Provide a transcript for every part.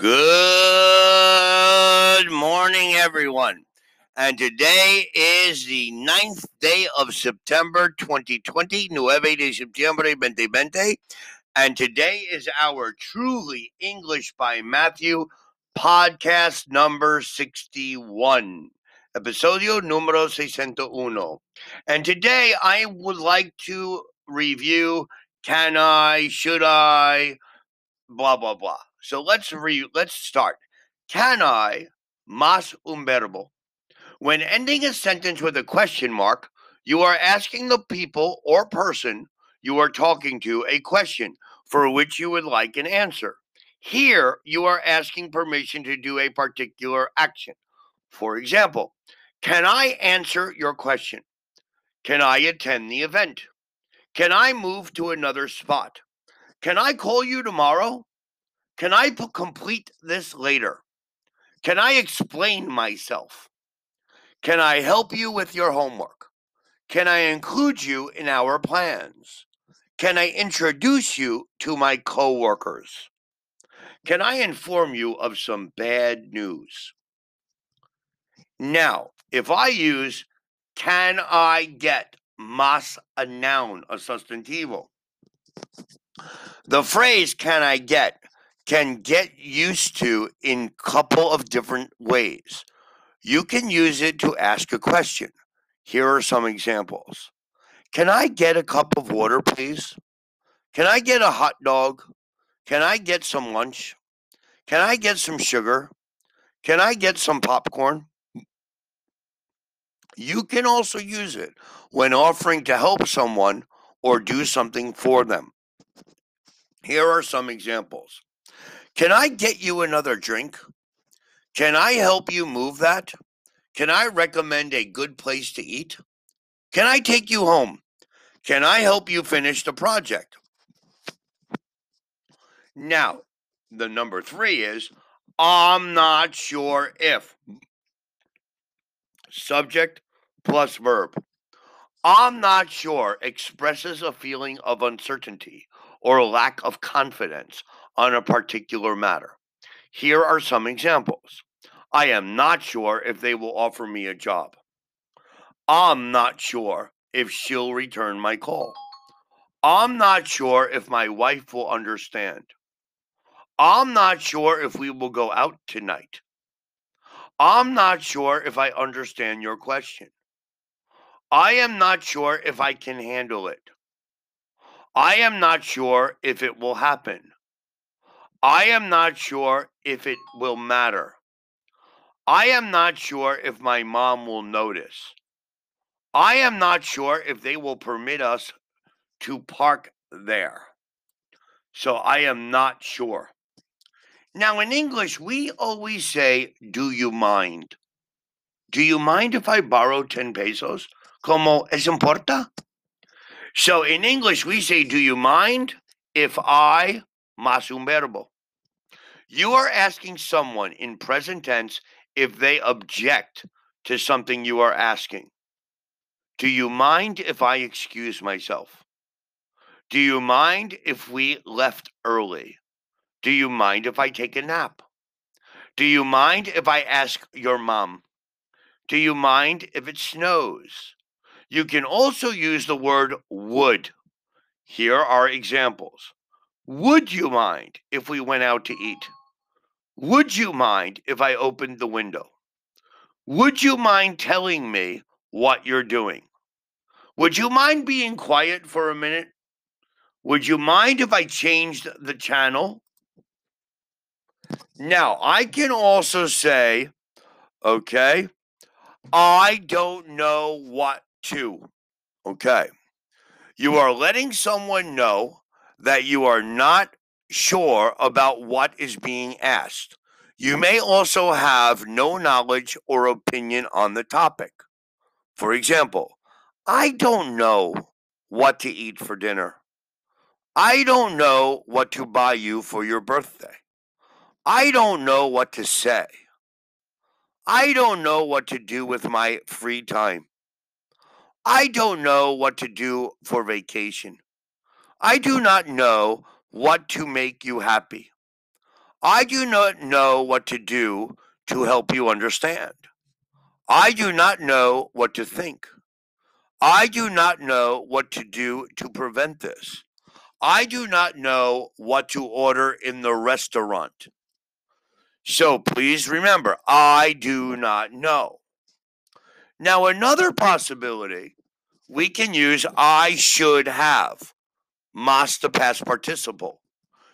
Good morning, everyone. And today is the ninth day of September 2020, Nueve de Septiembre 2020. And today is our Truly English by Matthew podcast number 61, episodio número 61. And today I would like to review can I, should I, blah, blah, blah. So let's re let's start. Can I, más un verbo. When ending a sentence with a question mark, you are asking the people or person you are talking to a question for which you would like an answer. Here, you are asking permission to do a particular action. For example, can I answer your question? Can I attend the event? Can I move to another spot? Can I call you tomorrow? Can I p- complete this later? Can I explain myself? Can I help you with your homework? Can I include you in our plans? Can I introduce you to my coworkers? Can I inform you of some bad news? Now, if I use can I get más a noun, a sustantivo, the phrase can I get can get used to in couple of different ways. You can use it to ask a question. Here are some examples. Can I get a cup of water, please? Can I get a hot dog? Can I get some lunch? Can I get some sugar? Can I get some popcorn? You can also use it when offering to help someone or do something for them. Here are some examples. Can I get you another drink? Can I help you move that? Can I recommend a good place to eat? Can I take you home? Can I help you finish the project? Now, the number three is I'm not sure if. Subject plus verb. I'm not sure expresses a feeling of uncertainty or a lack of confidence on a particular matter. Here are some examples. I am not sure if they will offer me a job. I'm not sure if she'll return my call. I'm not sure if my wife will understand. I'm not sure if we will go out tonight. I'm not sure if I understand your question. I am not sure if I can handle it. I am not sure if it will happen. I am not sure if it will matter. I am not sure if my mom will notice. I am not sure if they will permit us to park there. So I am not sure. Now, in English, we always say, Do you mind? Do you mind if I borrow 10 pesos? Como es importa? So in English, we say, Do you mind if I más un verbo? You are asking someone in present tense if they object to something you are asking. Do you mind if I excuse myself? Do you mind if we left early? Do you mind if I take a nap? Do you mind if I ask your mom? Do you mind if it snows? You can also use the word would. Here are examples. Would you mind if we went out to eat? Would you mind if I opened the window? Would you mind telling me what you're doing? Would you mind being quiet for a minute? Would you mind if I changed the channel? Now, I can also say, okay, I don't know what to. Okay. You are letting someone know that you are not sure about what is being asked. You may also have no knowledge or opinion on the topic. For example, I don't know what to eat for dinner. I don't know what to buy you for your birthday. I don't know what to say. I don't know what to do with my free time. I don't know what to do for vacation. I do not know what to make you happy. I do not know what to do to help you understand. I do not know what to think. I do not know what to do to prevent this. I do not know what to order in the restaurant. So please remember, I do not know. Now, another possibility, we can use I should have, mas the past participle.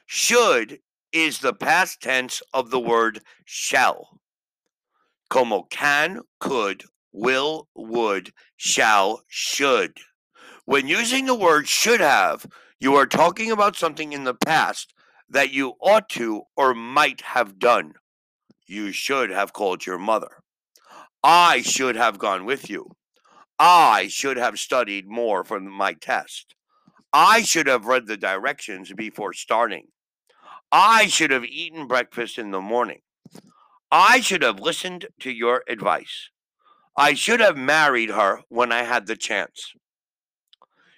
Should is the past tense of the word shall. Como can, could, will, would, shall, should. When using the word should have, you are talking about something in the past that you ought to or might have done. You should have called your mother. I should have gone with you. I should have studied more for my test. I should have read the directions before starting. I should have eaten breakfast in the morning. I should have listened to your advice. I should have married her when I had the chance.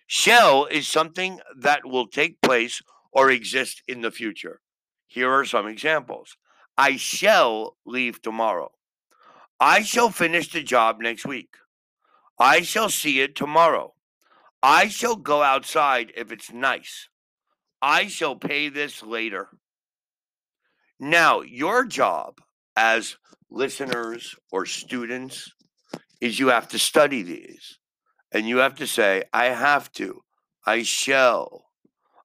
Shall is something that will take place or exist in the future. Here are some examples. I shall leave tomorrow. I shall finish the job next week. I shall see it tomorrow. I shall go outside if it's nice. I shall pay this later. Now, your job as listeners or students is you have to study these and you have to say, I have to, I shall,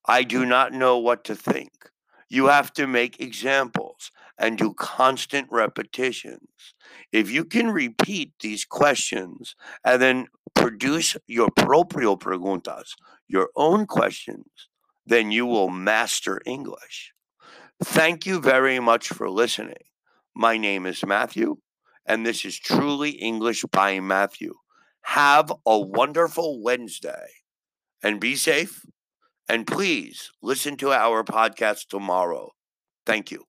I do not know what to think. You have to make examples and do constant repetitions. If you can repeat these questions and then produce your proprio preguntas, your own questions, then you will master English. Thank you very much for listening. My name is Matthew, and this is Truly English by Matthew. Have a wonderful Wednesday and be safe. And please listen to our podcast tomorrow. Thank you.